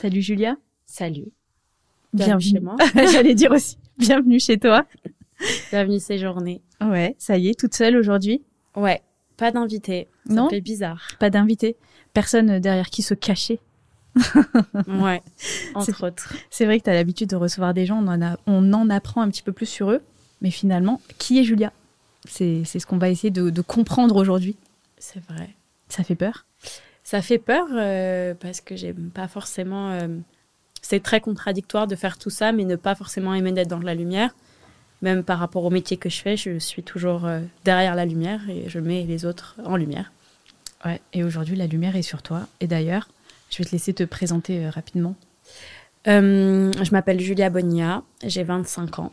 Salut Julia. Salut. Bienvenue, chez moi. J'allais dire aussi. Bienvenue chez toi. Bienvenue séjourner. Ouais, ça y est, toute seule aujourd'hui. Ouais, pas d'invité. Non. fait bizarre. Pas d'invité. Personne derrière qui se cachait. Ouais, entre autres. C'est vrai que tu as l'habitude de recevoir des gens, on en, a- on en apprend un petit peu plus sur eux. Mais finalement, qui est Julia? C'est c'est ce qu'on va essayer de, de comprendre aujourd'hui. C'est vrai. Ça fait peur Ça fait peur euh, parce que j'aime pas forcément. euh, c'est très contradictoire de faire tout ça, mais ne pas forcément aimer d'être dans la lumière. Même par rapport au métier que je fais, je suis toujours euh, derrière la lumière et je mets les autres en lumière. Ouais, et aujourd'hui, la lumière est sur toi. Et d'ailleurs, je vais te laisser te présenter rapidement. Euh, je m'appelle Julia Bonilla, j'ai 25 ans.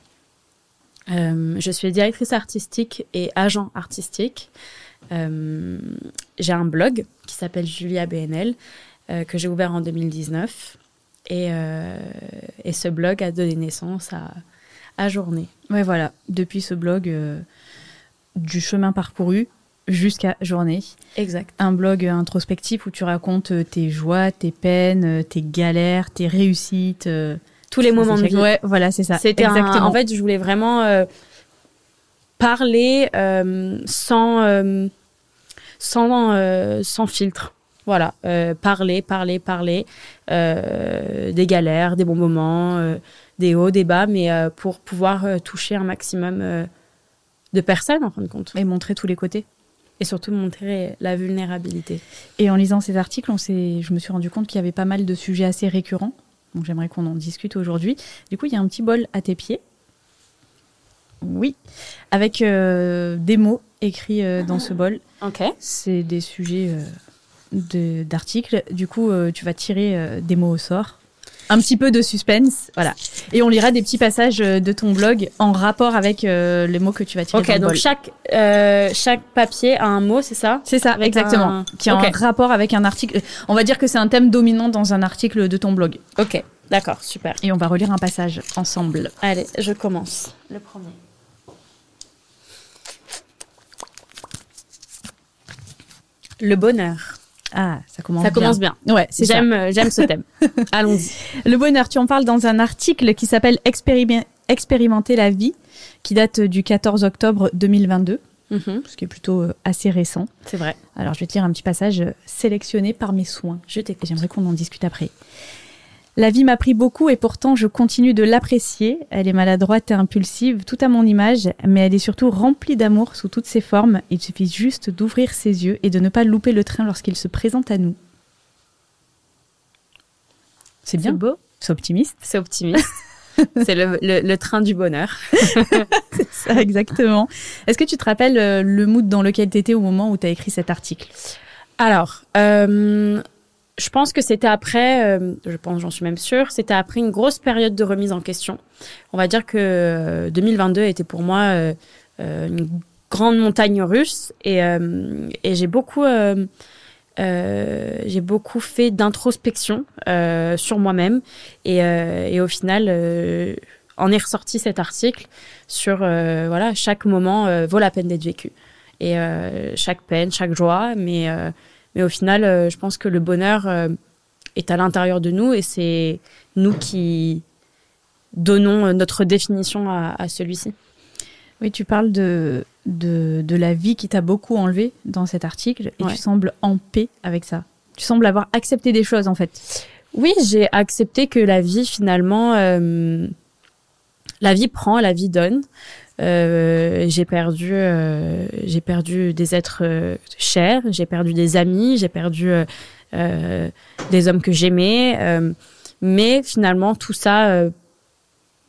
Euh, je suis directrice artistique et agent artistique. Euh, j'ai un blog qui s'appelle Julia BNL euh, que j'ai ouvert en 2019. Et, euh, et ce blog a donné naissance à, à Journée. Ouais, voilà. Depuis ce blog, du chemin parcouru jusqu'à journée. Exact. Un blog introspectif où tu racontes tes joies, tes peines, tes galères, tes réussites. Tous les moments de vie. Ouais, voilà, c'est ça. C'était en fait, je voulais vraiment parler euh, sans euh, sans euh, sans filtre. Voilà, euh, parler, parler, parler euh, des galères, des bons moments, euh, des hauts, des bas, mais euh, pour pouvoir toucher un maximum euh, de personnes en fin de compte, Et montrer tous les côtés. et surtout montrer la vulnérabilité. Et en lisant ces articles, on je me suis rendu compte qu'il y avait pas mal de sujets assez récurrents. Donc j'aimerais qu'on en discute aujourd'hui. Du coup, il y a un petit bol à tes pieds. Oui. Avec euh, des mots écrits euh, dans ce bol. Ok. C'est des sujets euh, de- d'articles. Du coup, euh, tu vas tirer euh, des mots au sort. Un petit peu de suspense. Voilà. Et on lira des petits passages de ton blog en rapport avec euh, les mots que tu vas tirer Ok, dans le donc bol. chaque euh, chaque papier a un mot, c'est ça C'est ça, Avec exactement. un- Qui a Ok. un rapport avec un article. On va dire que c'est un thème dominant dans un article de ton blog. Ok, d'accord, super. Et on va relire un passage ensemble. Allez, je commence. Le premier. Le bonheur. Ah, ça commence Ça bien. commence bien. Ouais, c'est ça. J'aime, euh, j'aime ce thème. Allons-y. Le bonheur, tu en parles dans un article qui s'appelle Expérime- Expérimenter la vie, qui date du 14 octobre 2022, Mhm, ce qui est plutôt euh, assez récent. C'est vrai. Alors, je vais te lire un petit passage euh, sélectionné par mes soins. Je t'écoute. j'aimerais qu'on en discute après. La vie m'a pris beaucoup et pourtant je continue de l'apprécier. Elle est maladroite et impulsive, tout à mon image, mais elle est surtout remplie d'amour sous toutes ses formes. Il suffit juste d'ouvrir ses yeux et de ne pas louper le train lorsqu'il se présente à nous. C'est bien, C'est beau. c'est optimiste. C'est optimiste. C'est le, le- le train du bonheur. Ça, exactement. Est-ce que tu te rappelles euh, le mood dans lequel tu étais au moment où tu as écrit cet article? Alors, euh, je pense que c'était après, euh, je pense, j'en suis même sûre, c'était après une grosse période de remise en question. On va dire que euh, 2022 était pour moi euh, euh, une grande montagne russe et, euh, j'ai beaucoup, euh, euh, j'ai beaucoup fait d'introspection euh, sur moi-même et, euh, et au final, euh, en est ressorti cet article sur euh, voilà chaque moment euh, vaut la peine d'être vécu et euh, chaque peine, chaque joie, mais euh, mais au final, euh, je pense que le bonheur euh, est à l'intérieur de nous et c'est nous qui donnons euh, notre définition à, à celui-ci. Oui, tu parles de, de, de la vie qui t'a beaucoup enlevé dans cet article et Ouais. tu sembles en paix avec ça. Tu sembles avoir accepté des choses en fait. Oui, j'ai accepté que la vie, finalement, euh, la vie prend, la vie donne. Euh, j'ai perdu, euh, j'ai perdu des êtres euh, chers, j'ai perdu des amis, j'ai perdu des hommes que j'aimais. mais finalement, tout ça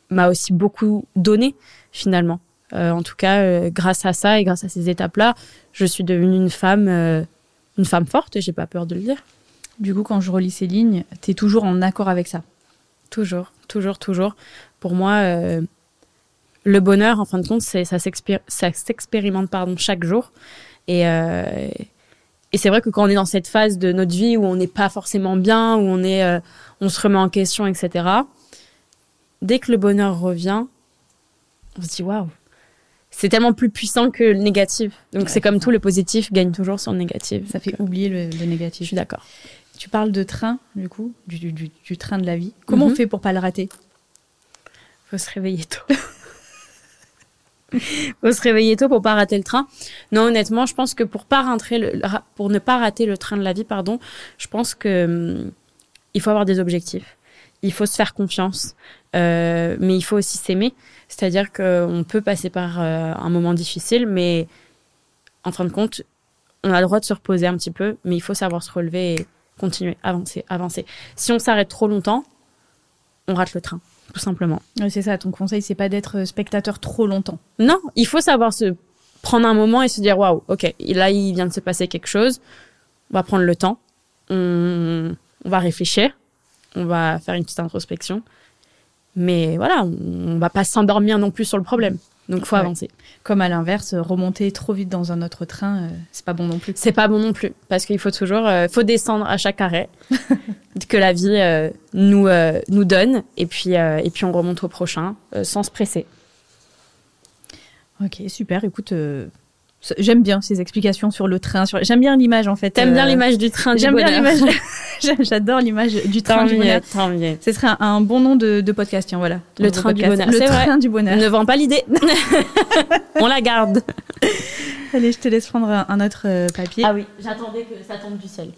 m'a aussi beaucoup donné, finalement. En tout cas, grâce à ça et grâce à ces étapes-là, je suis devenue une femme, une femme forte. et J'ai pas peur de le dire. Du coup, quand je relis ces lignes, tu es toujours en accord avec ça? Toujours, toujours, toujours. Pour moi, euh, le bonheur, en fin de compte, c'est ça s'expér- ça s'expérimente pardon chaque jour. Et, euh, et c'est vrai que quand on est dans cette phase de notre vie où on n'est pas forcément bien, où on est, euh, on se remet en question, etc. Dès que le bonheur revient, on se dit waouh, c'est tellement plus puissant que le négatif. Donc Ouais, c'est comme tout, le positif gagne toujours sur le négatif. Ça fait Donc, euh, oublier le, le Je négatif. suis d'accord. tu parles de train, du coup, du, du- du- du train de la vie. Comment Mhm. on fait pour pas le rater? Faut se réveiller tôt. Faut se réveiller tôt pour pas rater le train. Non, honnêtement, je pense que pour pas rater le, pour ne pas rater le train de la vie, pardon, je pense que hum, il faut avoir des objectifs. Il faut se faire confiance, euh, mais il faut aussi s'aimer. C'est-à-dire qu'on peut passer par euh, un moment difficile, mais en fin de compte, on a le droit de se reposer un petit peu, mais il faut savoir se relever et continuer, avancer, avancer. Si on s'arrête trop longtemps, on rate le train, tout simplement. C'est ça, ton conseil, c'est pas d'être spectateur trop longtemps. Non, il faut savoir se prendre un moment et se dire waouh, ok, là il vient de se passer quelque chose. On va prendre le temps, on, on va réfléchir, on va faire une petite introspection. Mais voilà, on, on va pas s'endormir non plus sur le problème. Donc faut Ouais. avancer. Comme à l'inverse, remonter trop vite dans un autre train, euh, c'est pas bon non plus. C'est pas bon non plus parce qu'il faut toujours, euh, faut descendre à chaque arrêt que la vie euh, nous euh, nous donne et puis et puis on remonte au prochain sans se presser. Ok, super. Écoute, j'aime bien ces explications sur le train. Sur... J'aime bien l'image en fait. T'aimes bien euh, l'image du train du J'aime bien l'image. J'adore l'image du train Tant du bonheur. tant mieux. Ce serait un, un bon nom de, de podcast, tiens, voilà. Le train du bonheur, Le c'est vrai. train du bonheur. Ne vends pas l'idée. On la garde. Allez, je te laisse prendre un, un autre euh, papier. Ah oui, j'attendais que ça tombe du ciel.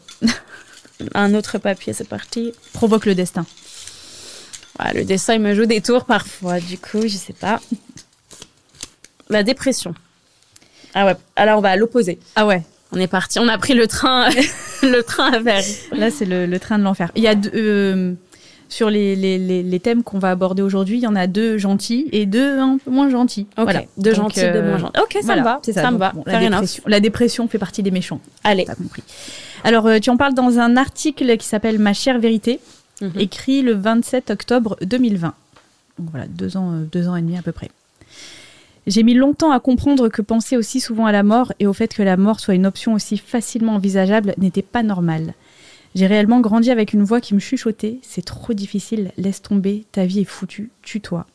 Un autre papier, c'est parti. Provoque le destin. Voilà, le dessin, il me joue des tours parfois. Du coup, je sais pas. La dépression. Ah ouais, alors on va à l'opposé. Ah ouais, On est parti, on a pris le train, le train à verre. là c'est le, le train de l'enfer. Il y a deux, euh, sur les, les, les, les thèmes qu'on va aborder aujourd'hui, il y en a deux gentils et deux un peu moins gentils. Ok, Voilà. deux Donc, gentils, deux euh, moins gentils. Ok, ça voilà, me va, c'est ça, ça, me va. bon, la, dépression, la dépression fait partie des méchants. Allez. T'as compris. Alors, euh, tu en parles dans un article qui s'appelle Ma chère vérité, Mhm. écrit le 27 octobre 2020. Donc voilà, deux ans, euh, deux ans et demi à peu près. J'ai mis longtemps à comprendre que penser aussi souvent à la mort et au fait que la mort soit une option aussi facilement envisageable n'était pas normal. J'ai réellement grandi avec une voix qui me chuchotait C'est trop difficile, laisse tomber, ta vie est foutue, tue-toi.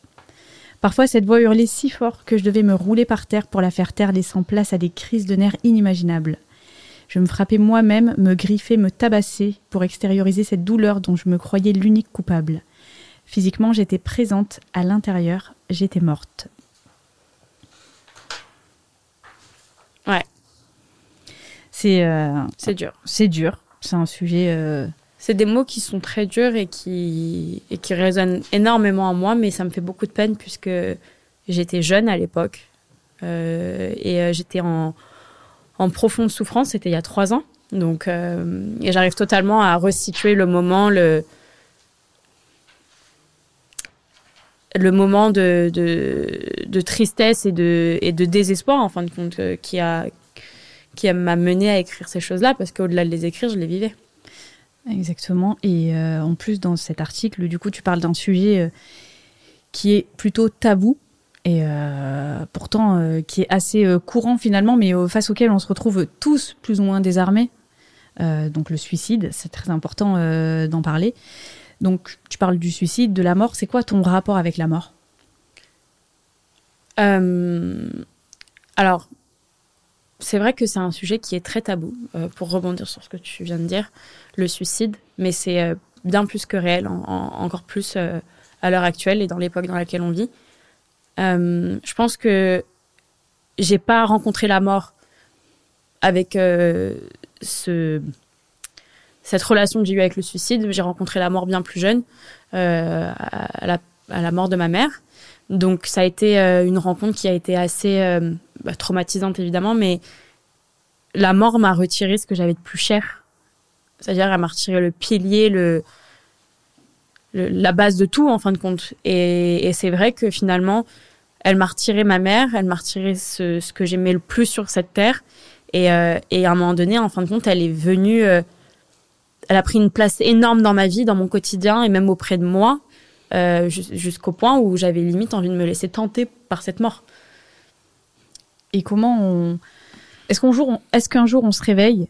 Parfois, cette voix hurlait si fort que je devais me rouler par terre pour la faire taire, laissant place à des crises de nerfs inimaginables. Je me frappais moi-même, me griffais, me tabassais pour extérioriser cette douleur dont je me croyais l'unique coupable. Physiquement, j'étais présente, à l'intérieur, j'étais morte. Ouais. C'est euh, C'est dur. c'est dur. C'est un sujet. euh, C'est des mots qui sont très durs et qui, et qui résonnent énormément en moi, mais ça me fait beaucoup de peine puisque j'étais jeune à l'époque euh, et j'étais en, en profonde souffrance. C'était il y a trois ans. Donc, et j'arrive totalement à resituer le moment, le, le moment de, de, tristesse et de, et de désespoir, en fin de compte, euh, qui a qui m'a mené à écrire ces choses-là, parce qu'au-delà de les écrire, je les vivais. Exactement. Et euh, en plus, dans cet article, du coup, tu parles d'un sujet euh, qui est plutôt tabou et pourtant qui est assez courant finalement, mais face auquel on se retrouve tous plus ou moins désarmés. Donc le suicide, c'est très important d'en parler. Donc tu parles du suicide, de la mort. C'est quoi ton rapport avec la mort? Euh, alors, c'est vrai que c'est un sujet qui est très tabou, euh, pour rebondir sur ce que tu viens de dire, le suicide, mais c'est euh, bien plus que réel, en- en- encore plus à l'heure actuelle et dans l'époque dans laquelle on vit. Je pense que j'ai pas rencontré la mort avec ce, cette relation que j'ai eue avec le suicide. J'ai rencontré la mort bien plus jeune, euh, à, la, mort de ma mère. Donc ça a été euh, une rencontre qui a été assez euh, bah, traumatisante évidemment, mais la mort m'a retiré ce que j'avais de plus cher. C'est-à-dire elle m'a retiré le pilier, la base de tout en fin de compte. Et, c'est vrai que finalement, elle m'a retiré ma mère, elle m'a retiré ce, que j'aimais le plus sur cette terre. Et, et à un moment donné, en fin de compte, elle est venue, elle a pris une place énorme dans ma vie, dans mon quotidien et même auprès de moi euh, jus- jusqu'au point où j'avais limite envie de me laisser tenter par cette mort. Et comment on est-ce qu'un jour, on... est-ce qu'un jour on se réveille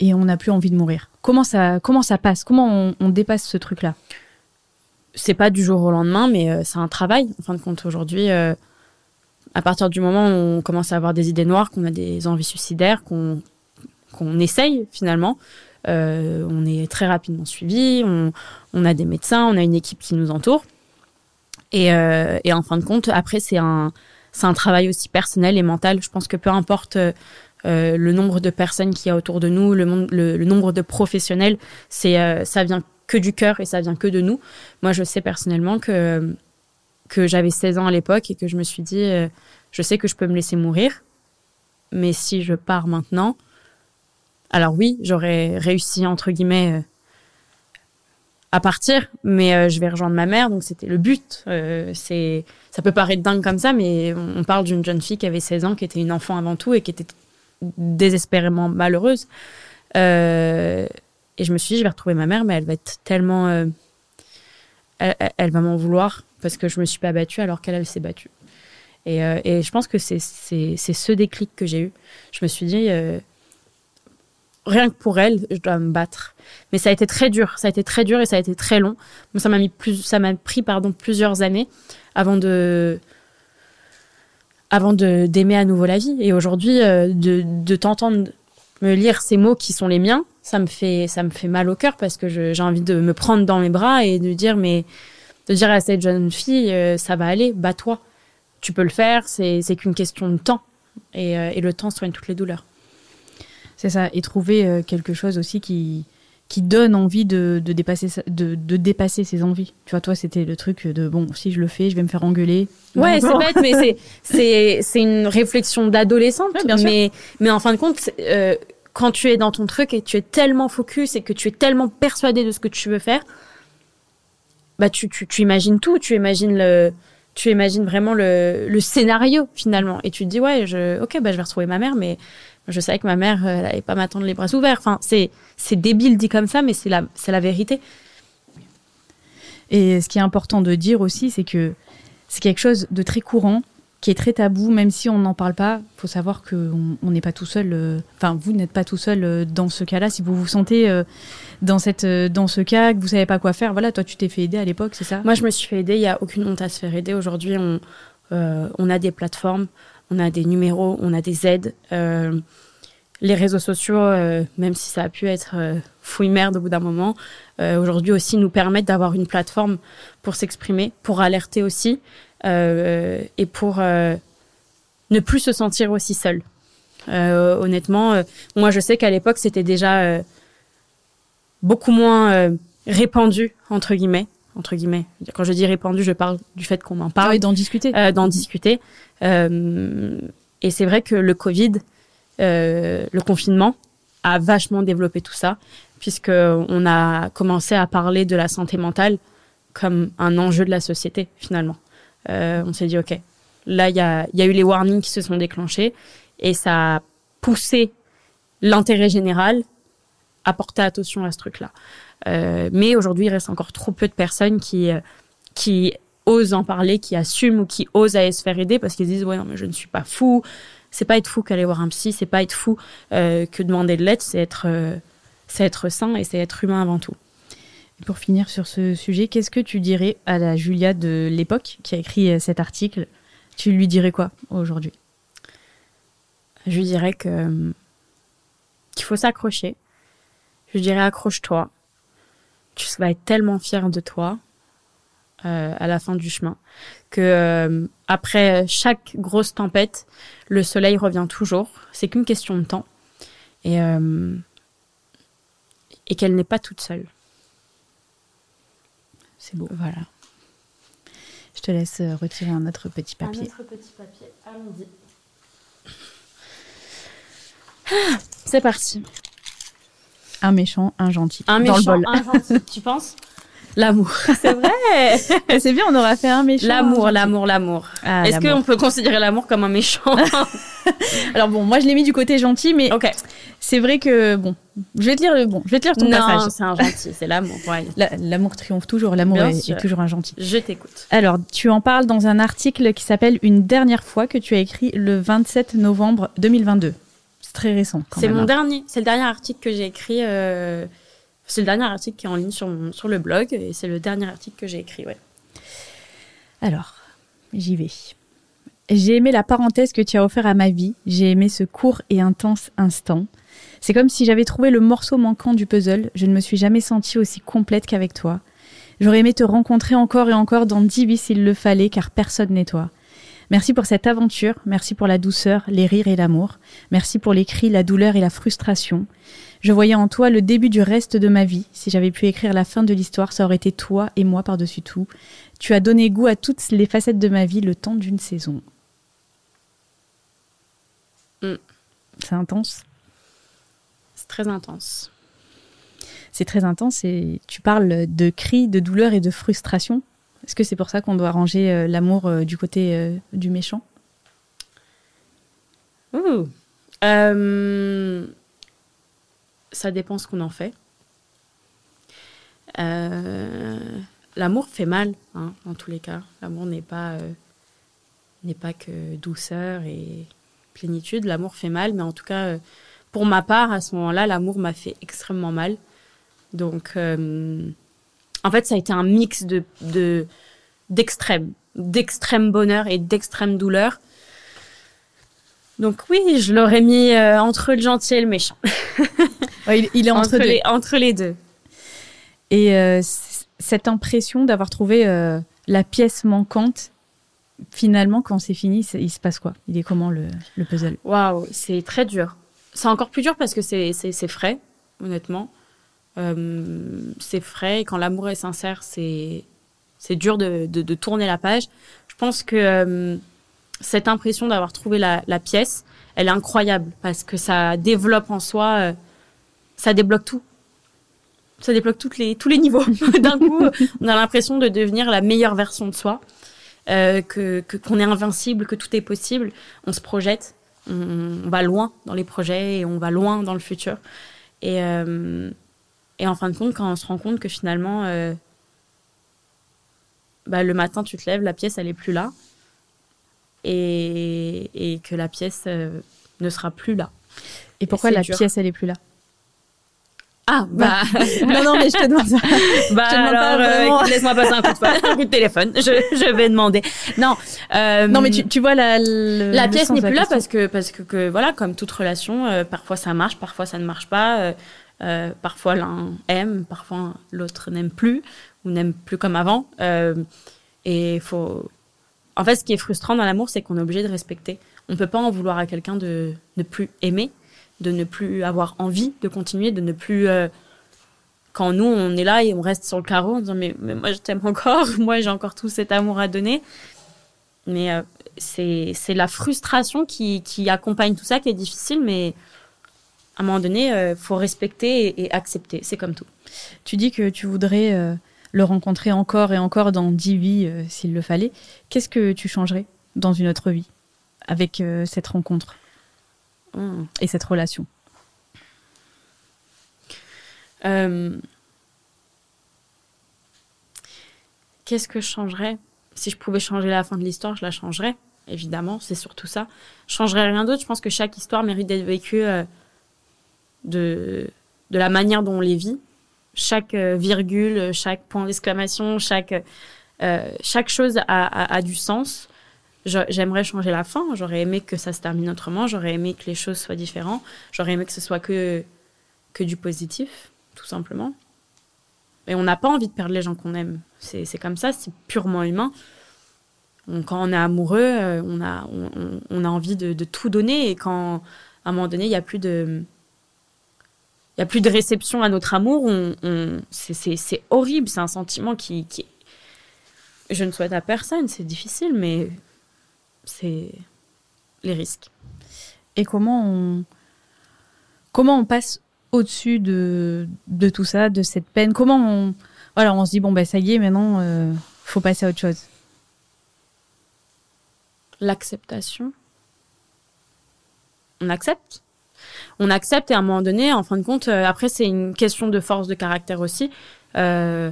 et on n'a plus envie de mourir? Comment ça, comment ça passe? Comment on, on dépasse ce truc-là? C'est pas du jour au lendemain, mais euh, c'est un travail. En fin de compte, aujourd'hui, euh, à partir du moment où on commence à avoir des idées noires, qu'on a des envies suicidaires, qu'on qu'on essaye finalement, on est très rapidement suivi, on, a des médecins, on a une équipe qui nous entoure. Et, et en fin de compte, après, c'est un, travail aussi personnel et mental. Je pense que peu importe le nombre de personnes qu'il y a autour de nous, le, nombre de professionnels, ça vient que du cœur et ça vient que de nous. Moi, je sais personnellement que j'avais 16 ans à l'époque et que je me suis dit, euh, je sais que je peux me laisser mourir, mais si je pars maintenant, alors oui, j'aurais réussi, entre guillemets, euh, à partir, mais euh, je vais rejoindre ma mère, donc c'était le but. c'est, ça peut paraître dingue comme ça, mais on, parle d'une jeune fille qui avait 16 ans, qui était une enfant avant tout et qui était désespérément malheureuse. et je me suis dit, je vais retrouver ma mère, mais elle va être tellement elle, va m'en vouloir parce que je me suis pas battue alors qu'elle, elle s'est battue. Et, euh, et, je pense que c'est ce déclic que j'ai eu. Je me suis dit, euh, rien que pour elle, je dois me battre. Mais ça a été très dur. Ça a été très dur et ça a été très long. Ça m'a mis ça m'a pris pardon plusieurs années avant de avant de d'aimer à nouveau la vie. Et aujourd'hui, euh, de, de t'entendre me lire ces mots qui sont les miens, ça me fait ça me fait mal au cœur parce que j'ai envie de me prendre dans mes bras et de dire mais de dire à cette jeune fille euh, ça va aller bats-toi tu peux le faire c'est qu'une question de temps et, euh, et, le temps soigne toutes les douleurs c'est ça et trouver euh, quelque chose aussi qui qui donne envie de, de dépasser de, de, dépasser ses envies. Tu vois toi c'était le truc de bon si je le fais je vais me faire engueuler. Ouais c'est bête mais c'est c'est une réflexion d'adolescente. Mais mais en fin de compte quand tu es dans ton truc et tu es tellement focus et que tu es tellement persuadé de ce que tu veux faire, bah tu, tu, tu imagines tout, tu imagines le, tu imagines vraiment le, le, scénario finalement. Et tu te dis ouais je ok bah je vais retrouver ma mère mais je savais que ma mère elle allait pas m'attendre les bras ouverts enfin c'est c'est débile dit comme ça mais c'est la c'est la vérité et ce qui est important de dire aussi c'est que c'est quelque chose de très courant qui est très tabou, même si on n'en parle pas. Il faut savoir qu'on n'est pas tout seul. Euh, enfin, vous n'êtes pas tout seul euh, dans ce cas-là. Si vous vous sentez euh, dans cette dans ce cas, que vous savez pas quoi faire, voilà. Toi, tu t'es fait aider à l'époque, c'est ça? Moi, je me suis fait aider. Il y a aucune honte à se faire aider. Aujourd'hui, on on a des plateformes, on a des numéros, on a des aides. les réseaux sociaux, même si ça a pu être fouille merde au bout d'un moment, aujourd'hui aussi nous permettent d'avoir une plateforme pour s'exprimer, pour alerter aussi. Euh, et pour euh, ne plus se sentir aussi seul. Euh, honnêtement, moi je sais qu'à l'époque c'était déjà beaucoup moins répandu entre guillemets entre guillemets. Quand je dis répandu, je parle du fait qu'on en parle. Ah d'en discuter. Euh, d'en discuter. Euh, et c'est vrai que le Covid, euh, le confinement, a vachement développé tout ça, puisque on a commencé à parler de la santé mentale comme un enjeu de la société finalement. On s'est dit, OK, là, il y a, y a eu les warnings qui se sont déclenchés et ça a poussé l'intérêt général à porter attention à ce truc-là. Euh, mais aujourd'hui, il reste encore trop peu de personnes qui, euh, qui osent en parler, qui assument ou qui osent aller se faire aider parce qu'ils disent, ouais, non, mais je ne suis pas fou. C'est pas être fou qu'aller voir un psy, c'est pas être fou euh, que demander de l'aide, c'est être, euh, c'est être sain et c'est être humain avant tout pour finir sur ce sujet, qu'est-ce que tu dirais à la Julia de l'époque qui a écrit cet article? Tu lui dirais quoi aujourd'hui? Je lui dirais que qu'il faut s'accrocher. Je dirais accroche-toi. Tu vas être tellement fier de toi euh, à la fin du chemin que après chaque grosse tempête, le soleil revient toujours. C'est qu'une question de temps et et qu'elle n'est pas toute seule. C'est beau. Voilà. Je te laisse euh, retirer un autre petit papier. Un autre petit papier. Allons-y. Ah, c'est parti. Un méchant, un gentil. Un méchant, un gentil. tu penses? L'amour. C'est vrai. c'est bien, on aura fait un méchant. L'amour, l'amour, l'amour. Ah, Est-ce qu'on peut considérer l'amour comme un méchant? Alors bon, moi je l'ai mis du côté gentil, mais ok. c'est vrai que bon, je vais te lire bon, je vais te lire ton non, c'est un gentil, c'est l'amour. l'amour triomphe toujours, l'amour est, toujours un gentil. Je t'écoute. Alors, tu en parles dans un article qui s'appelle Une dernière fois que tu as écrit le 27 novembre 2022. C'est très récent. C'est mon dernier, c'est le dernier article que j'ai écrit. Euh, c'est le dernier article qui est en ligne sur, sur le blog et c'est le dernier article que j'ai écrit, ouais. Alors, j'y vais. J'ai aimé la parenthèse que tu as offert à ma vie. J'ai aimé ce court et intense instant. C'est comme si j'avais trouvé le morceau manquant du puzzle. Je ne me suis jamais sentie aussi complète qu'avec toi. J'aurais aimé te rencontrer encore et encore dans dix vies s'il le fallait, car personne n'est toi. Merci pour cette aventure, merci pour la douceur, les rires et l'amour, merci pour les cris, la douleur et la frustration. Je voyais en toi le début du reste de ma vie. Si j'avais pu écrire la fin de l'histoire, ça aurait été toi et moi par-dessus tout. Tu as donné goût à toutes les facettes de ma vie le temps d'une saison. Mm. C'est intense. C'est très intense. C'est très intense et tu parles de cris, de douleur et de frustration. Est-ce que c'est pour ça qu'on doit ranger euh, l'amour euh, du côté euh, du méchant? Ouh. Ça dépend ce qu'on en fait. L'amour fait mal, hein, dans tous les cas. L'amour n'est pas, n'est pas que douceur et plénitude. L'amour fait mal, mais en tout cas, pour ma part, à ce moment-là, l'amour m'a fait extrêmement mal. Donc, en fait, ça a été un mix de, de d'extrême, d'extrême bonheur et d'extrême douleur. Donc oui, je l'aurais mis euh, entre le gentil et le méchant. Ouais, il, il est entre, entre, les, entre les deux. Et euh, c- cette impression d'avoir trouvé euh, la pièce manquante, finalement, quand c'est fini, c'est- il se passe quoi? Il est comment le, le puzzle? Waouh, c'est très dur. C'est encore plus dur parce que c'est, c'est, c'est frais, honnêtement. Euh, c'est frais et quand l'amour est sincère, c'est, dur de, de, tourner la page. Je pense que euh, cette impression d'avoir trouvé la, pièce, elle est incroyable parce que ça développe en soi, euh, ça débloque tout. Ça débloque toutes les, tous les niveaux. D'un coup, on a l'impression de devenir la meilleure version de soi, que, qu'on est invincible, que tout est possible. On se projette, on, on va loin dans les projets et on va loin dans le futur. Et, et en fin de compte, quand on se rend compte que finalement, euh, bah, le matin, tu te lèves, la pièce, elle est plus là. Et, et que la pièce euh, ne sera plus là. Et pourquoi la dur. pièce, elle est plus là? Ah, bah, Non, non, mais je te demande ça. bah Je te demande pas alors, euh, vraiment. laisse-moi passer un coup de, un coup de téléphone. Je, je vais demander. Non, euh, Non, mais tu, tu vois la, le- la pièce n'est plus là parce que parce que, que, voilà comme toute relation euh, parfois ça marche parfois ça ne marche pas euh, parfois l'un aime parfois l'autre n'aime plus ou n'aime plus comme avant. Euh, et faut en fait ce qui est frustrant dans l'amour c'est qu'on est obligé de respecter. On peut pas en vouloir à quelqu'un de ne plus aimer de ne plus avoir envie de continuer de ne plus euh, quand nous on est là et on reste sur le carreau en disant mais, moi je t'aime encore moi j'ai encore tout cet amour à donner. Mais c'est c'est la frustration qui, qui accompagne tout ça qui est difficile, mais à un moment donné, il faut respecter et, et accepter. C'est comme tout. Tu dis que tu voudrais euh, le rencontrer encore et encore dans dix vies euh, s'il le fallait. Qu'est-ce que tu changerais dans une autre vie avec euh, cette rencontre Mm. et cette relation? Euh, Qu'est-ce que je changerais? Si je pouvais changer la fin de l'histoire, je la changerais. Évidemment, c'est surtout ça. Je changerais rien d'autre. Je pense que chaque histoire mérite d'être vécue euh, de, de la manière dont on les vit. Chaque euh, virgule, chaque point d'exclamation, chaque, euh, chaque chose a, a, du sens. J'aimerais changer la fin. J'aurais aimé que ça se termine autrement. J'aurais aimé que les choses soient différentes. J'aurais aimé que ce soit que, que du positif, tout simplement. Et on n'a pas envie de perdre les gens qu'on aime. C'est comme ça, c'est purement humain. Quand on est amoureux, euh, on a, on a envie de, de tout donner. Et quand, à un moment donné, il n'y a plus de... Il y a plus de réception à notre amour. On, on- c'est- horrible. C'est un sentiment qui, qui... Je ne souhaite à personne. C'est difficile, mais c'est les risques. Et comment on, comment on passe au-dessus de, de tout ça, de cette peine? Comment on, voilà, on se dit bon ben ça y est, maintenant euh, faut passer à autre chose. l'acceptation. On accepte. On accepte et à un moment donné, en fin de compte, euh, après c'est une question de force de caractère aussi. Euh,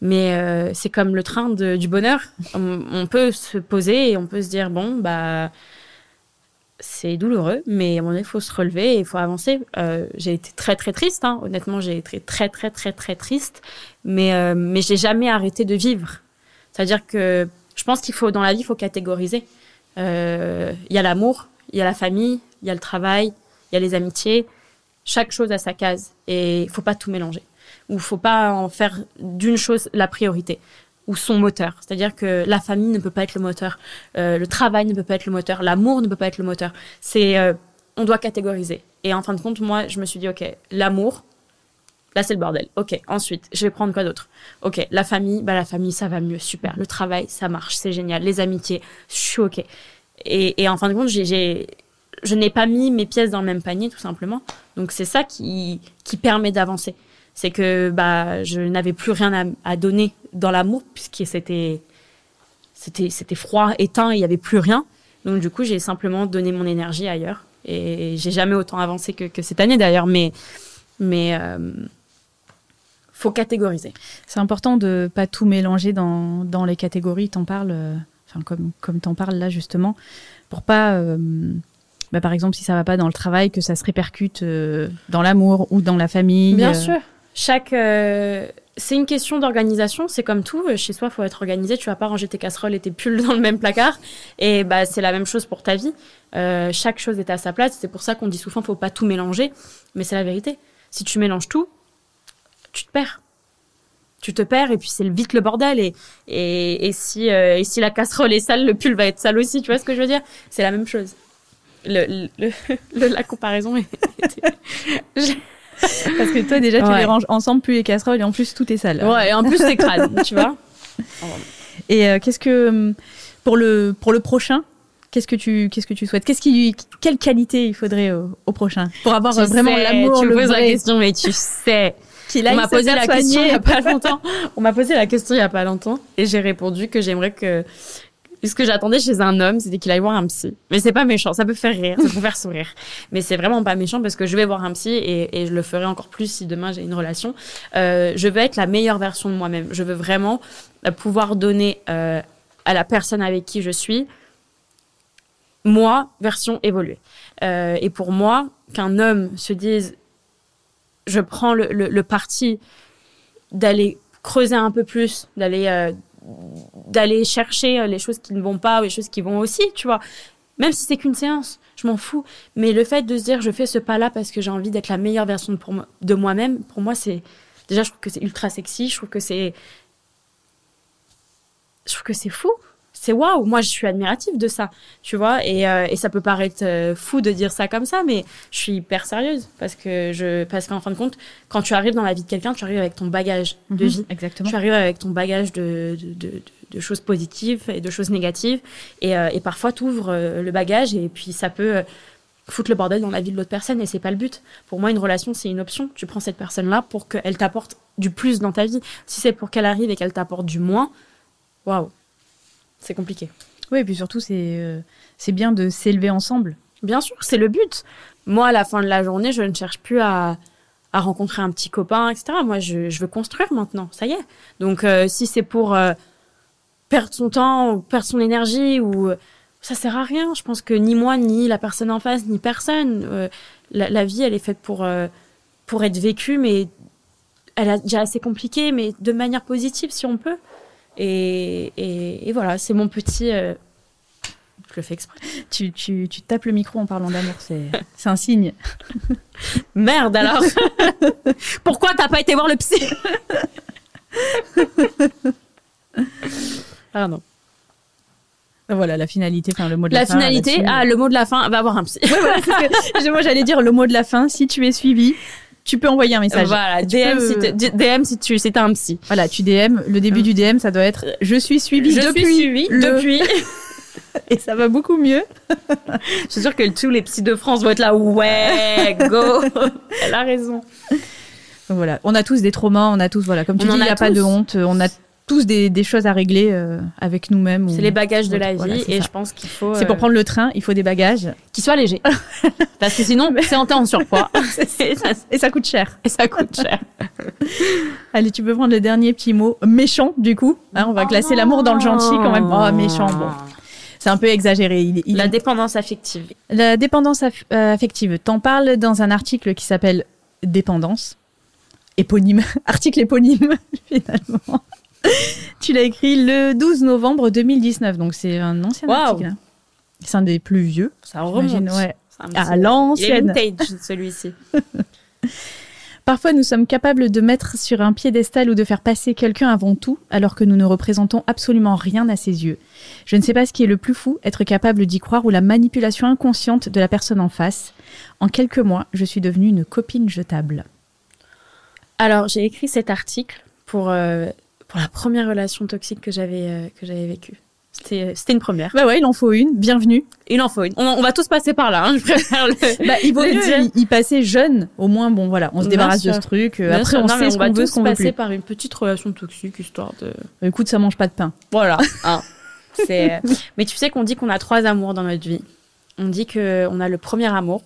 mais euh, c'est comme le train du bonheur. On, peut se poser et on peut se dire bon bah c'est douloureux, mais à moment donné il faut se relever et il faut avancer. Euh, j'ai été très très triste, hein. honnêtement j'ai été très très très très triste, mais euh, mais j'ai jamais arrêté de vivre. C'est-à-dire que je pense qu'il faut dans la vie il faut catégoriser. Euh, Il y a l'amour, il y a la famille, il y a le travail, il y a les amitiés. Chaque chose a sa case et il faut pas tout mélanger. Ou faut pas en faire d'une chose la priorité ou son moteur. C'est-à-dire que la famille ne peut pas être le moteur, euh, le travail ne peut pas être le moteur, l'amour ne peut pas être le moteur. C'est, euh, on doit catégoriser. Et en fin de compte, moi, je me suis dit, ok, l'amour, là c'est le bordel. Ok, ensuite, je vais prendre quoi d'autre? Ok, la famille, bah la famille, ça va mieux, super. Le travail, ça marche, c'est génial. Les amitiés, je suis ok. Et, en fin de compte, j'ai, je n'ai pas mis mes pièces dans le même panier, tout simplement. Donc c'est ça qui, qui permet d'avancer c'est que bah je n'avais plus rien à, à donner dans l'amour puisque c'était c'était c'était froid, éteint, il y avait plus rien. Donc du coup, j'ai simplement donné mon énergie ailleurs et j'ai jamais autant avancé que, cette année d'ailleurs, mais mais euh, faut catégoriser. C'est important de pas tout mélanger dans, dans les catégories. T'en parles, euh, comme comme t'en parles là justement, pour pas euh, bah, par exemple, si ça va pas dans le travail, que ça se répercute euh, dans l'amour ou dans la famille. Bien euh, sûr. Chaque, euh, c'est une question d'organisation. C'est comme tout. Chez soi, faut être organisé. Tu vas pas ranger tes casseroles et tes pulls dans le même placard. Et bah, c'est la même chose pour ta vie. Chaque chose est à sa place. C'est pour ça qu'on dit souvent, faut pas tout mélanger. Mais c'est la vérité. Si tu mélanges tout, tu te perds. Tu te perds et puis c'est vite le bordel. Et, et, et si, euh, et si la casserole est sale, le pull va être sale aussi. Tu vois ce que je veux dire? C'est la même chose. Le, le, le- la comparaison est. Parce que toi déjà tu Ouais. les ranges ensemble plus les casseroles et en plus tout est sale. Ouais, et en plus c'est crade, tu vois. Et euh, qu'est-ce que hum, pour le pour le prochain Qu'est-ce que tu qu'est-ce que tu souhaites? Qu'est-ce qui quelle qualité il faudrait au, au prochain? Pour avoir Tu euh, vraiment l'amour Tu le me poses la question, mais tu sais. qu'il On aille m'a posé la question il y a pas longtemps. On m'a posé la question il y a pas longtemps et j'ai répondu que j'aimerais que ce que j'attendais chez un homme, c'était qu'il aille voir un psy. Mais c'est pas méchant, ça peut faire rire, ça peut faire sourire. Mais c'est vraiment pas méchant parce que je vais voir un psy et, et je le ferai encore plus si demain j'ai une relation. Euh, je veux être la meilleure version de moi-même. Je veux vraiment euh, pouvoir donner euh, à la personne avec qui je suis moi, version évoluée. Euh, et pour moi, qu'un homme se dise, je prends le, le, le parti d'aller creuser un peu plus, d'aller euh, d'aller chercher euh, les choses qui ne vont pas ou les choses qui vont aussi, tu vois. Même si c'est qu'une séance, je m'en fous. Mais le fait de se dire, je fais ce pas-là parce que j'ai envie d'être la meilleure version de, pour moi- de moi-même, pour moi, c'est déjà, je trouve que c'est ultra sexy. Je trouve que c'est, je trouve que c'est fou. C'est waouh. Moi, je suis admirative de ça, tu vois. Et, euh, et ça peut paraître euh, fou de dire ça comme ça, mais je suis hyper sérieuse parce que je, parce qu'en fin de compte, quand tu arrives dans la vie de quelqu'un, tu arrives avec ton bagage de Mhm, vie. Exactement. Tu arrives avec ton bagage de, de, de, de choses positives et de choses négatives. Et, euh, et parfois, tu ouvres le bagage et puis ça peut euh, foutre le bordel dans la vie de l'autre personne et c'est pas le but. Pour moi, une relation, c'est une option. Tu prends cette personne-là pour qu'elle t'apporte du plus dans ta vie. Si c'est pour qu'elle arrive et qu'elle t'apporte du moins, waouh, c'est compliqué. Oui, et puis surtout c'est euh, c'est bien de s'élever ensemble. Bien sûr, c'est le but. Moi, à la fin de la journée, je ne cherche plus à, à rencontrer un petit copain, etc. Moi, je, je veux construire maintenant. Ça y est. Donc, euh, si c'est pour euh, perdre son temps, ou perdre son énergie, ou euh, ça sert à rien. Je pense que ni moi, ni la personne en face, ni personne. euh, la, la vie, elle est faite pour euh, pour être vécue, mais elle est déjà assez compliquée, mais de manière positive, si on peut. Et, et, et voilà, c'est mon petit. euh, je le fais exprès. Tu, tu, tu tapes le micro en parlant d'amour, c'est c'est un signe. Merde alors Pourquoi t'as pas été voir le psy? Pardon. Voilà la finalité, enfin le mot de la, La fin. finalité, là-dessus. ah le mot de la fin, va voir un psy. Ouais, voilà, c'est ce que- moi j'allais dire le mot de la fin. Si tu es suivi, tu peux envoyer un message. Voilà, DM, peux- si DM tu si t'as un psy. Voilà, tu DM. Le début du DM, ça doit être je suis suivi Je depuis suis le- depuis. et ça va beaucoup mieux. Je suis sûre que tous les psys de France vont être là, ouais, go Elle a raison. Donc voilà, on a tous des traumas, on a tous voilà, comme tu On dis, il n'y a pas de honte, on a tous des, des choses à régler euh, avec nous-mêmes. C'est ou- les bagages de la vie Voilà, et ça. je pense qu'il faut C'est pour euh, prendre le train, il faut des bagages qu'il soit léger. Parce que sinon, c'est en en surpoids. et, ça, et ça coûte cher. et ça coûte cher. Allez, tu peux prendre le dernier petit mot méchant du coup. Hein, on va classer l'amour dans le gentil quand même. Oh méchant, bon, c'est un peu exagéré. Il, il- La dépendance affective. La dépendance aff- euh, affective, t'en parles dans un article qui s'appelle Dépendance. Éponyme, article éponyme, finalement. tu l'as écrit le 12 novembre 2019, donc c'est un ancien Waouh. article. hein. C'est un des plus vieux. Ça remonte. ouais. C'est un À petit- Il est l'ancienne. vintage, celui-ci. Parfois, nous sommes capables de mettre sur un piédestal ou de faire passer quelqu'un avant tout, alors que nous ne représentons absolument rien à ses yeux. Je ne sais pas ce qui est le plus fou, être capable d'y croire ou la manipulation inconsciente de la personne en face. En quelques mois, je suis devenue une copine jetable. Alors, j'ai écrit cet article pour, euh, pour la première relation toxique que j'avais euh, que j'avais vécue. C'était euh, c'était une première. Bah ouais, il en faut une. Bienvenue. Il en faut une. On, on va tous passer par là, hein, je préfère le... Bah, il vaut mieux y, passer jeune. Au moins, bon, voilà, on se débarrasse de ce truc. Euh, Bien Après, sûr, on non, sait ce qu'on veut, ce qu'on veut passer plus. par une petite relation toxique, histoire de... Écoute, ça mange pas de pain. Voilà. hein. C'est... Mais tu sais qu'on dit qu'on a trois amours dans notre vie. On dit qu'on a le premier amour.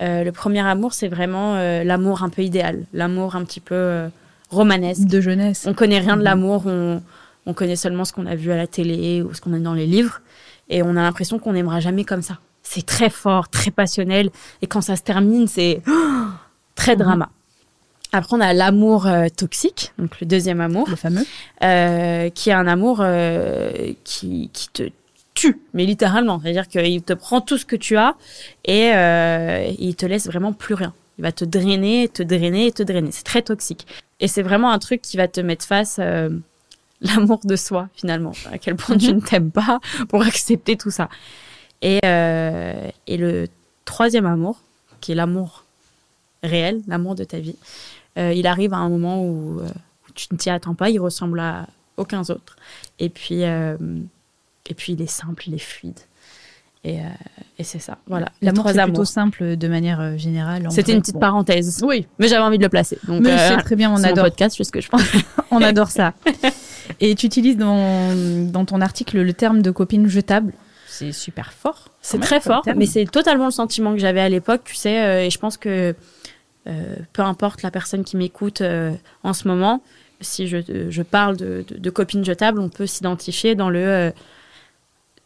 Euh, le premier amour, c'est vraiment euh, l'amour un peu idéal, l'amour un petit peu romanesque. De jeunesse. On connaît rien de Mhm. l'amour, on, on connaît seulement ce qu'on a vu à la télé ou ce qu'on a dans les livres, et on a l'impression qu'on n'aimera jamais comme ça. C'est très fort, très passionnel, et quand ça se termine, c'est très Mhm. drama. Après, on a l'amour euh, toxique, donc le deuxième amour, Le fameux. euh, qui est un amour euh, qui, qui te tue, mais littéralement. C'est-à-dire qu'il te prend tout ce que tu as et euh, il te laisse vraiment plus rien. Il va te drainer, te drainer et te drainer. C'est très toxique. Et c'est vraiment un truc qui va te mettre face euh, l'amour de soi, finalement. À quel point tu ne t'aimes pas pour accepter tout ça. Et, euh, et le troisième amour, qui est l'amour réel, l'amour de ta vie, euh, il arrive à un moment où, euh, où tu ne t'y attends pas, il ressemble à aucun autre. Et puis, et puis il est simple, il est fluide. Et, euh, et c'est ça. Voilà. L'amour, c'est plutôt simple de manière euh, générale. C'était une petite Bon. parenthèse. Oui, Mais j'avais envie de le placer. Donc, mais euh, c'est très bien, on c'est mon adore. podcast, c'est ce que je pense. On adore ça. Et tu utilises dans, dans ton article le terme de copine jetable. C'est super fort. C'est très fort, terme. mais c'est totalement le sentiment que j'avais à l'époque, tu sais, euh, et je pense que peu importe la personne qui m'écoute en ce moment, si je, je parle de, de, de copine jetable, on peut s'identifier dans le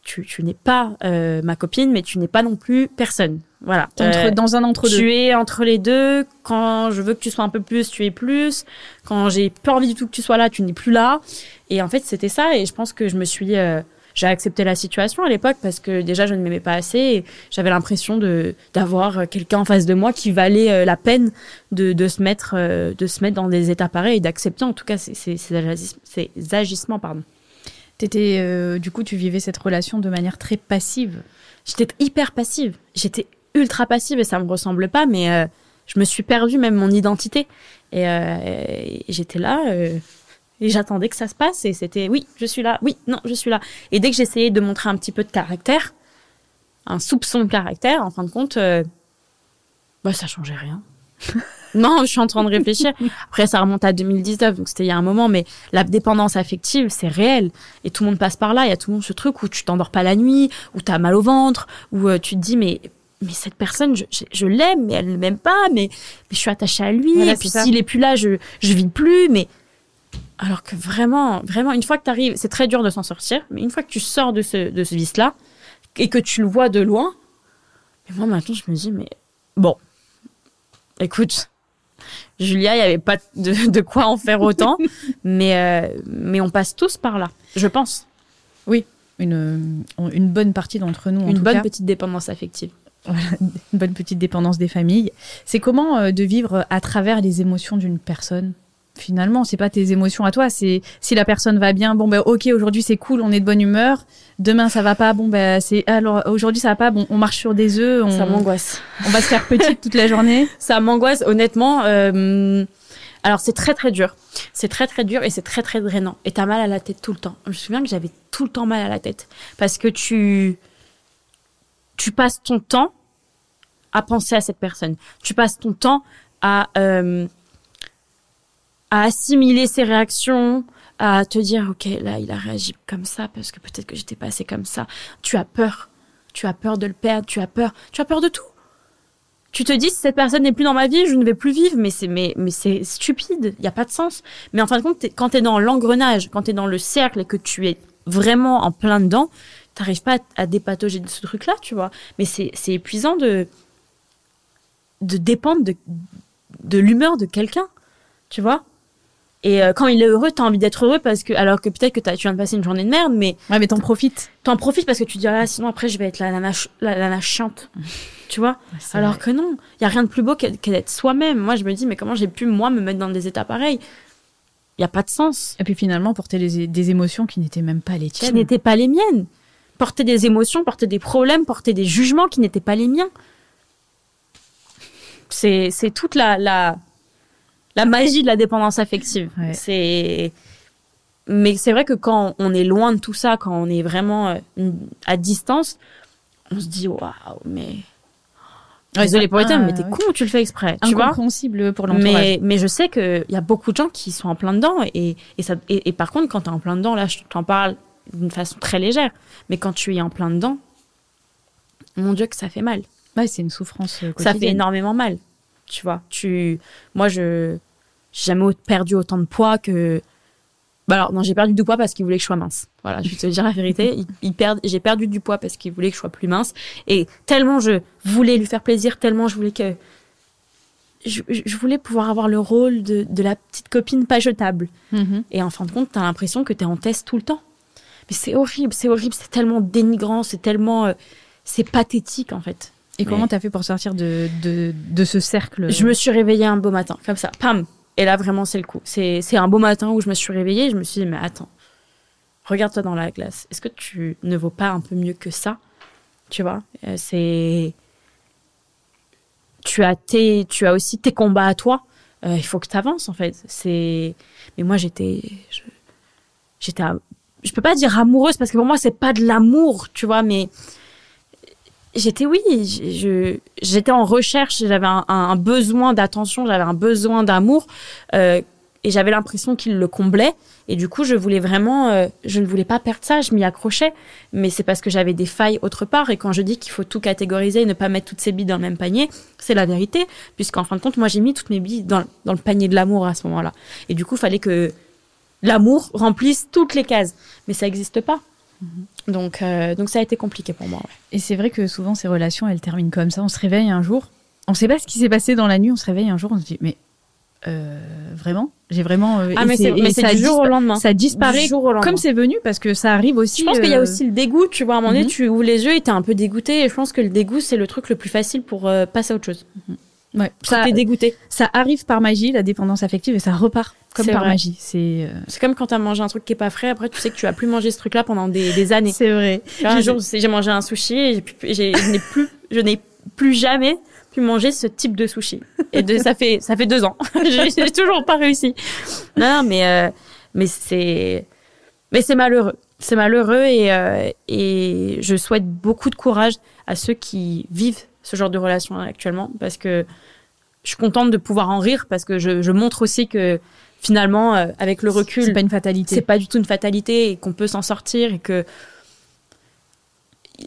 tu, tu n'es pas euh, ma copine, mais tu n'es pas non plus personne. Voilà. Entre, Euh, dans un entre-deux. tu es entre les deux. Quand je veux que tu sois un peu plus, tu es plus. Quand j'ai pas envie du tout que tu sois là, tu n'es plus là. Et en fait, c'était ça. Et je pense que je me suis, euh, j'ai accepté la situation à l'époque parce que déjà, je ne m'aimais pas assez. Et j'avais l'impression de d'avoir quelqu'un en face de moi qui valait euh, la peine de, de se mettre, euh, de se mettre dans des états pareils et d'accepter en tout cas ces, ces, ces agis- ces agissements, pardon. T'étais, euh, du coup, tu vivais cette relation de manière très passive. J'étais hyper passive. J'étais ultra passive et ça me ressemble pas, mais euh, je me suis perdue même mon identité. Et, euh, et j'étais là euh, et j'attendais que ça se passe et c'était oui, je suis là, oui, non, je suis là. Et dès que j'essayais de montrer un petit peu de caractère, un soupçon de caractère, en fin de compte, euh, bah ça changeait rien. non, je suis en train de réfléchir. Après, ça remonte à 2019, donc c'était il y a un moment, mais la dépendance affective, c'est réel. Et tout le monde passe par là. Il y a tout le monde ce truc où tu t'endors pas la nuit, où tu as mal au ventre, où euh, tu te dis, mais, mais cette personne, je, je, je l'aime, mais elle ne m'aime pas, mais, mais je suis attachée à lui. Voilà, et puis s'il est plus là, je, je vis plus. Mais alors que vraiment, vraiment, une fois que tu arrives, c'est très dur de s'en sortir, mais une fois que tu sors de ce, de ce vice-là et que tu le vois de loin, mais moi maintenant, je me dis, mais bon, écoute, Julia, il n'y avait pas de, de quoi en faire autant, mais, euh, mais on passe tous par là, je pense. Une, une bonne partie d'entre nous, en Une tout bonne cas. petite dépendance affective. une bonne petite dépendance des familles. C'est comment euh, de vivre à travers les émotions d'une personne? Finalement, c'est pas tes émotions à toi, c'est si la personne va bien, bon ben ok, aujourd'hui c'est cool, on est de bonne humeur. Demain ça va pas, bon ben c'est alors aujourd'hui ça va pas, bon on marche sur des œufs, on, Ça m'angoisse. on va se faire petite toute la journée. Ça m'angoisse, honnêtement. euh, alors, c'est très, très dur. C'est très, très dur et c'est très, très drainant. Et t'as mal à la tête tout le temps. Je me souviens que j'avais tout le temps mal à la tête. Parce que tu, tu passes ton temps à penser à cette personne. Tu passes ton temps à, euh, à assimiler ses réactions, à te dire, OK, là, il a réagi comme ça parce que peut-être que j'étais pas assez comme ça. Tu as peur. Tu as peur de le perdre. Tu as peur. Tu as peur de tout tu te dis si cette personne n'est plus dans ma vie, je ne vais plus vivre, mais c'est mais mais c'est stupide, il y a pas de sens. Mais en fin de compte, quand tu es dans l'engrenage, quand tu es dans le cercle et que tu es vraiment en plein dedans, t'arrives pas à, dépatauger de ce truc-là, tu vois. Mais c'est c'est épuisant de de dépendre de de l'humeur de quelqu'un, tu vois. Et euh, quand il est heureux, t'as envie d'être heureux parce que, alors que peut-être que t'as- tu viens de passer une journée de merde, mais Ouais, mais t'en profites. t'en profites parce que tu dis, ah, sinon après je vais être la nana, la nana chiante. tu vois? Alors vrai. que non, il y a rien de plus beau que, que d'être soi-même. Moi, je me dis, mais comment j'ai pu, moi, me mettre dans des états pareils? Il y a pas de sens. Et puis finalement, porter les- des émotions qui n'étaient même pas les Qui tiennes. n'étaient pas les miennes. Porter des émotions, porter des problèmes, porter des jugements qui n'étaient pas les miens. C'est, c'est toute la, la, la magie de la dépendance affective. Ouais. C'est, mais c'est vrai que quand on est loin de tout ça, quand on est vraiment euh, à distance, on se dit, waouh, mais. Ouais, Désolé pour les termes, mais t'es ouais. con ou tu le fais exprès, tu vois? Incompréhensible pour l'entourage. Mais, mais je sais qu'il y a beaucoup de gens qui sont en plein dedans. Et, et, ça, et, et par contre, quand tu es en plein dedans, là, je t'en parle d'une façon très légère. Mais quand tu es en plein dedans, mon Dieu, que ça fait mal. Ouais, c'est une souffrance euh, Ça fait énormément mal. Tu vois, tu, moi, je j'ai jamais perdu autant de poids que. Bah alors, non, j'ai perdu du poids parce qu'il voulait que je sois mince. Voilà, je vais te dire la vérité. Il, il perd- j'ai perdu du poids parce qu'il voulait que je sois plus mince. Et tellement je voulais lui faire plaisir, tellement je voulais que. Je, je voulais pouvoir avoir le rôle de, de la petite copine pas jetable. Mhm. Et en fin de compte, t'as l'impression que t'es en test tout le temps. Mais c'est horrible, c'est horrible, c'est tellement dénigrant, c'est tellement. euh, c'est pathétique en fait. Et comment t'as fait pour sortir de, de, de ce cercle Je me suis réveillée un beau matin, comme ça, pam. Et là, vraiment, c'est le coup. C'est c'est un beau matin où je me suis réveillée et je me suis dit, mais attends, regarde-toi dans la glace. Est-ce que tu ne vaux pas un peu mieux que ça Tu vois? Euh, C'est. Tu as, tes, tu as aussi tes combats à toi. Euh, il faut que tu avances, en fait. C'est. Mais moi, j'étais. je- J'étais. Je peux pas dire amoureuse parce que pour moi, c'est pas de l'amour, tu vois, mais j'étais oui, j'étais en recherche, j'avais un, un- besoin d'attention, j'avais un besoin d'amour, euh, et j'avais l'impression qu'il le comblait. Et du coup, je voulais vraiment, euh, je ne voulais pas perdre ça, je m'y accrochais, mais c'est parce que j'avais des failles autre part. Et quand je dis qu'il faut tout catégoriser et ne pas mettre toutes ses billes dans le même panier, c'est la vérité, puisqu'en fin de compte, moi, j'ai mis toutes mes billes dans, dans le panier de l'amour à ce moment-là. Et du coup, fallait que l'amour remplisse toutes les cases, mais ça n'existe pas. Donc, euh, donc ça a été compliqué pour moi. ouais. Et c'est vrai que souvent ces relations, elles terminent comme ça. On se réveille un jour, on sait pas ce qui s'est passé dans la nuit. On se réveille un jour, on se dit mais euh, vraiment, j'ai vraiment. euh, Ah, mais c'est du jour au lendemain. Ça disparaît Du jour au lendemain. comme c'est venu parce que ça arrive aussi. Je pense qu'il y a aussi le dégoût, tu vois. À un moment donné, Mhm. tu ouvres les yeux et t'es un peu dégoûté. Et je pense que le dégoût, c'est le truc le plus facile pour euh, passer à autre chose. Ouais, ça, t'es dégoûté. ça arrive par magie, la dépendance affective, et ça repart comme par vrai. magie. C'est euh, C'est comme quand t'as mangé un truc qui est pas frais. Après, tu sais que tu vas plus manger ce truc-là pendant des, des années. c'est vrai. Un jour, j'ai mangé un sushi et je n'ai plus, je n'ai plus jamais pu manger ce type de sushi. Et de, ça fait, ça fait deux ans. j'ai toujours pas réussi. Non, mais, euh, mais c'est, mais c'est malheureux. C'est malheureux et, euh, et je souhaite beaucoup de courage à ceux qui vivent ce genre de relation actuellement parce que je suis contente de pouvoir en rire parce que je, je montre aussi que finalement, euh, avec le recul, C'est pas une fatalité. c'est pas du tout une fatalité et qu'on peut s'en sortir et que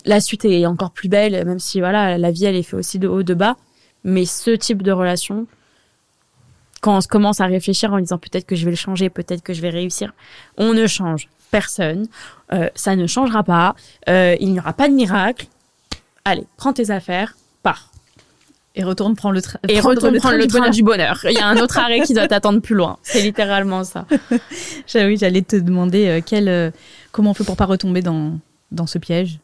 la suite est encore plus belle, même si voilà, la vie elle est faite aussi de haut, de bas. Mais ce type de relation, quand on se commence à réfléchir en disant peut-être que je vais le changer, peut-être que je vais réussir, on ne change personne, Euh, ça ne changera pas, Euh, il n'y aura pas de miracle. Allez, prends tes affaires, pars. Et retourne prendre le, tra- Et prendre retourne prendre le du train bonheur. du bonheur. Il y a un autre arrêt qui doit t'attendre plus loin. C'est littéralement ça. Oui, j'allais te demander euh, quel, euh, comment on fait pour pas retomber dans, dans ce piège?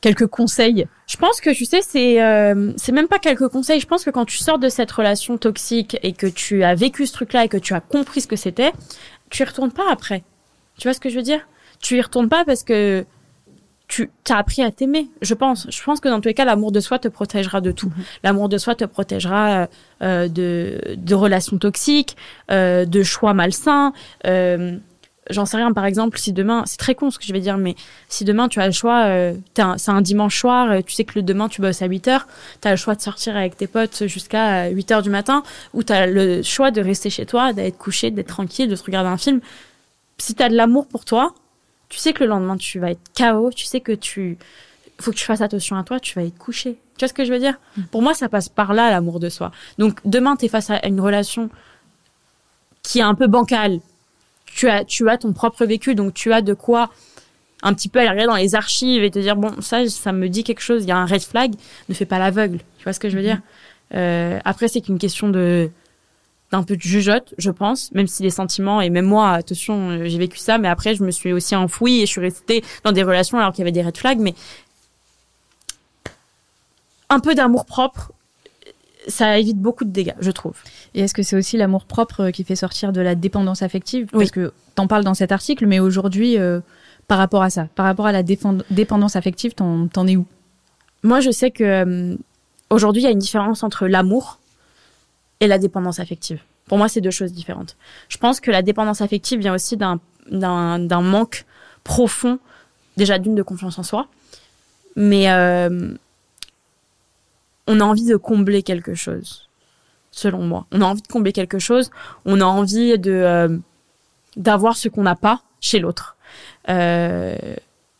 Quelques conseils? Je pense que tu sais, c'est euh, c'est même pas quelques conseils. Je pense que quand tu sors de cette relation toxique et que tu as vécu ce truc-là et que tu as compris ce que c'était, tu y retournes pas après. Tu vois ce que je veux dire? Tu y retournes pas parce que tu as appris à t'aimer. Je pense. Je pense que dans tous les cas, l'amour de soi te protégera de tout. L'amour de soi te protégera euh, de de relations toxiques, euh, de choix malsains. Euh, J'en sais rien. Par exemple, si demain, c'est très con ce que je vais dire, mais si demain tu as le choix, euh, c'est un dimanche soir, euh, tu sais que le demain tu bosses à 8 heures, tu as le choix de sortir avec tes potes jusqu'à 8 heures du matin, ou tu as le choix de rester chez toi, d'être couché, d'être tranquille, de te regarder un film. Si tu as de l'amour pour toi, tu sais que le lendemain tu vas être KO, tu sais que tu faut que tu fasses attention à toi, tu vas être couché. Tu vois ce que je veux dire? Pour moi, ça passe par là l'amour de soi. Donc demain tu es face à une relation qui est un peu bancale. Tu as tu as ton propre vécu, donc tu as de quoi un petit peu aller regarder dans les archives et te dire bon ça ça me dit quelque chose il y a un red flag ne fais pas l'aveugle tu vois ce que je veux dire? Euh, après c'est qu'une question de d'un peu de jugeote, je pense, même si les sentiments, et même moi, attention, euh, j'ai vécu ça, mais après, je me suis aussi enfouie et je suis restée dans des relations alors qu'il y avait des red flags, mais un peu d'amour propre, ça évite beaucoup de dégâts, je trouve. Et est-ce que c'est aussi l'amour propre qui fait sortir de la dépendance affective? Parce que t'en parles dans cet article, mais aujourd'hui, euh, par rapport à ça, par rapport à la dépendance affective, t'en, es où? Moi, je sais que euh, aujourd'hui, il y a une différence entre l'amour et la dépendance affective. Pour moi, c'est deux choses différentes. Je pense que la dépendance affective vient aussi d'un, manque profond, déjà d'une de confiance en soi, mais euh, on a envie de combler quelque chose, selon moi. On a envie de combler quelque chose, on a envie de euh, d'avoir ce qu'on n'a pas chez l'autre. Euh,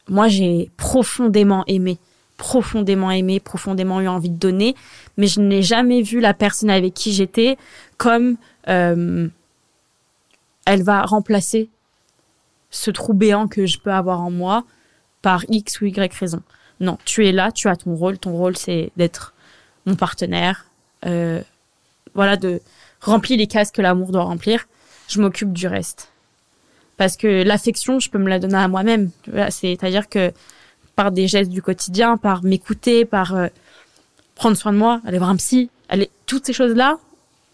moi, j'ai profondément aimé, profondément aimé, profondément eu envie de donner, mais je n'ai jamais vu la personne avec qui j'étais comme euh, elle va remplacer ce trou béant que je peux avoir en moi par X ou Y raison. Non, tu es là, tu as ton rôle. Ton rôle, c'est d'être mon partenaire, euh, voilà, de remplir les cases que l'amour doit remplir. Je m'occupe du reste. Parce que l'affection, je peux me la donner à moi-même. C'est-à-dire que par des gestes du quotidien, par m'écouter, par euh, prendre soin de moi, aller voir un psy, aller, toutes ces choses-là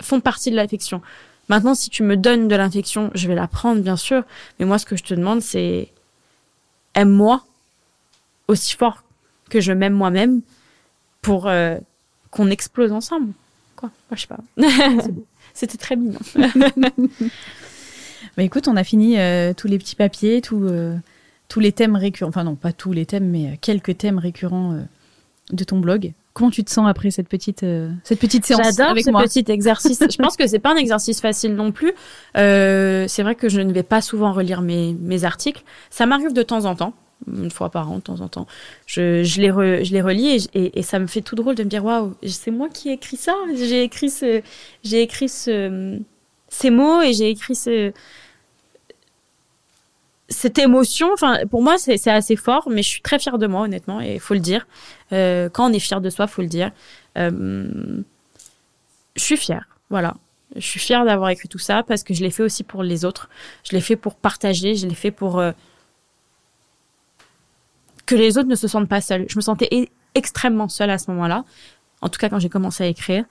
font partie de l'affection. Maintenant, si tu me donnes de l'affection, je vais la prendre, bien sûr. Mais moi, ce que je te demande, c'est aime-moi aussi fort que je m'aime moi-même pour euh, qu'on explose ensemble. Quoi? Moi, je sais pas. C'était très mignon. bah, écoute, on a fini euh, tous les petits papiers, euh, tous les thèmes récurrents. Enfin, non, pas tous les thèmes, mais euh, quelques thèmes récurrents de ton blog. Comment tu te sens après cette petite cette petite séance J'adore ce moi petit exercice. je pense que c'est pas un exercice facile non plus. c'est vrai que je ne vais pas souvent relire mes, mes articles. Ça m'arrive de temps en temps une fois par an, de temps en temps. Je, je, les, je les relis et, et, ça me fait tout drôle de me dire waouh, c'est moi qui ai écrit ça. J'ai écrit ce, j'ai écrit ce, ces mots et j'ai écrit ce, cette émotion. Pour moi, c'est assez fort, mais je suis très fière de moi, honnêtement, et il faut le dire. Euh, quand on est fier de soi, faut le dire. Euh, je suis fière, voilà. Je suis fière d'avoir écrit tout ça parce que je l'ai fait aussi pour les autres. Je l'ai fait pour partager, je l'ai fait pour euh, que les autres ne se sentent pas seuls. Je me sentais extrêmement seule à ce moment-là, en tout cas quand j'ai commencé à écrire.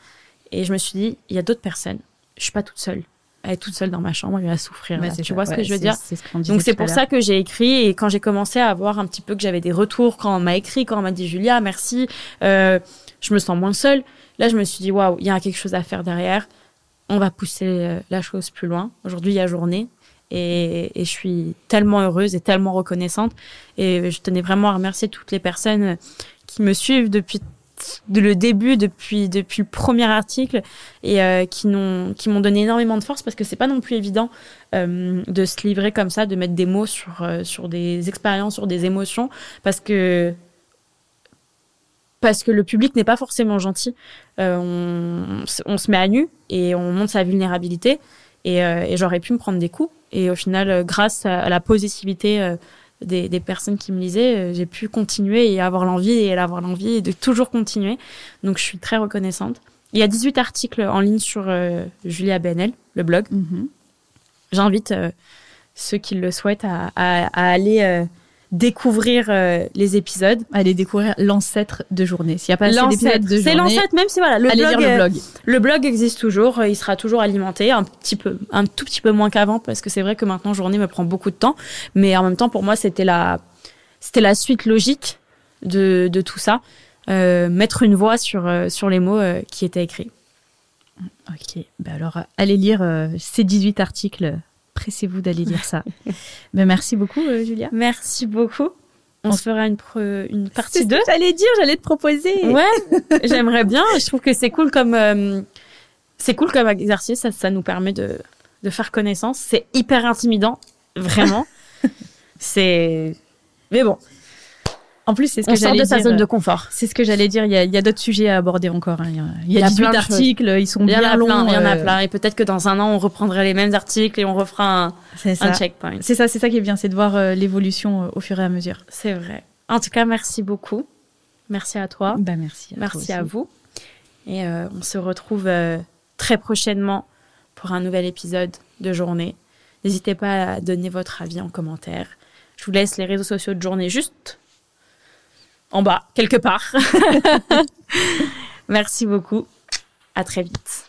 Et je me suis dit, il y a d'autres personnes. Je suis pas toute seule. Est toute seule dans ma chambre, elle va souffrir. tu vois ce que je veux dire Donc c'est pour ça que j'ai écrit et quand j'ai commencé à voir un petit peu que j'avais des retours quand on m'a écrit, quand on m'a dit Julia, merci, euh, je me sens moins seule. Là, je me suis dit waouh, il y a quelque chose à faire derrière. On va pousser euh, la chose plus loin. Aujourd'hui, il y a journée. Et, je suis tellement heureuse et tellement reconnaissante. Et je tenais vraiment à remercier toutes les personnes qui me suivent depuis le début, depuis depuis le premier article, et euh, qui n'ont qui m'ont donné énormément de force parce que c'est pas non plus évident euh, de se livrer comme ça, de mettre des mots sur euh, sur des expériences, sur des émotions, parce que parce que le public n'est pas forcément gentil. on, se met à nu et on montre sa vulnérabilité. Et, et j'aurais pu me prendre des coups. Et au final, grâce à, la positivité des, des, personnes qui me lisaient, euh, j'ai pu continuer et avoir l'envie et avoir l'envie de toujours continuer. Donc je suis très reconnaissante. Il y a 18 articles en ligne sur Julia Benel, le blog. Mm-hmm. J'invite ceux qui le souhaitent à, à, à aller découvrir euh, les épisodes. Aller découvrir l'ancêtre de journée. S'il n'y a pas assez d'épisodes de journée. C'est l'ancêtre, même si voilà, le blog, lire le blog. le blog existe toujours. Il sera toujours alimenté, un petit peu, un tout petit peu moins qu'avant, parce que c'est vrai que maintenant journée me prend beaucoup de temps. Mais en même temps, pour moi, c'était la, c'était la suite logique de, de tout ça. Euh, mettre une voix sur, euh, sur les mots euh, qui étaient écrits. Ok. Ben alors, allez lire ces 18 articles pressez-vous d'aller lire ça. ben, merci beaucoup, euh, Julia. Merci beaucoup. On, se fera une, une partie 2. J'allais dire, j'allais te proposer. Ouais, j'aimerais bien. Je trouve que c'est cool comme euh, c'est cool comme exercice. Ça, ça nous permet de, de faire connaissance. C'est hyper intimidant, vraiment. c'est mais bon, en plus, c'est ce que j'allais de sa zone de confort. C'est ce que j'allais dire. Il y a, y a d'autres sujets à aborder encore. Hein. Il y a, 18 articles, ils sont bien longs. il y en a euh. plein. Et peut-être que dans un an, on reprendrait les mêmes articles et on refera un, un checkpoint. C'est ça, c'est ça qui est bien, c'est de voir euh, l'évolution euh, au fur et à mesure. C'est vrai. En tout cas, merci beaucoup. Merci à toi. Bah, merci. merci à vous. Et on se retrouve très prochainement pour un nouvel épisode de journée. N'hésitez pas à donner votre avis en commentaire. Je vous laisse les réseaux sociaux de journée juste en bas, quelque part. Merci beaucoup. À très vite.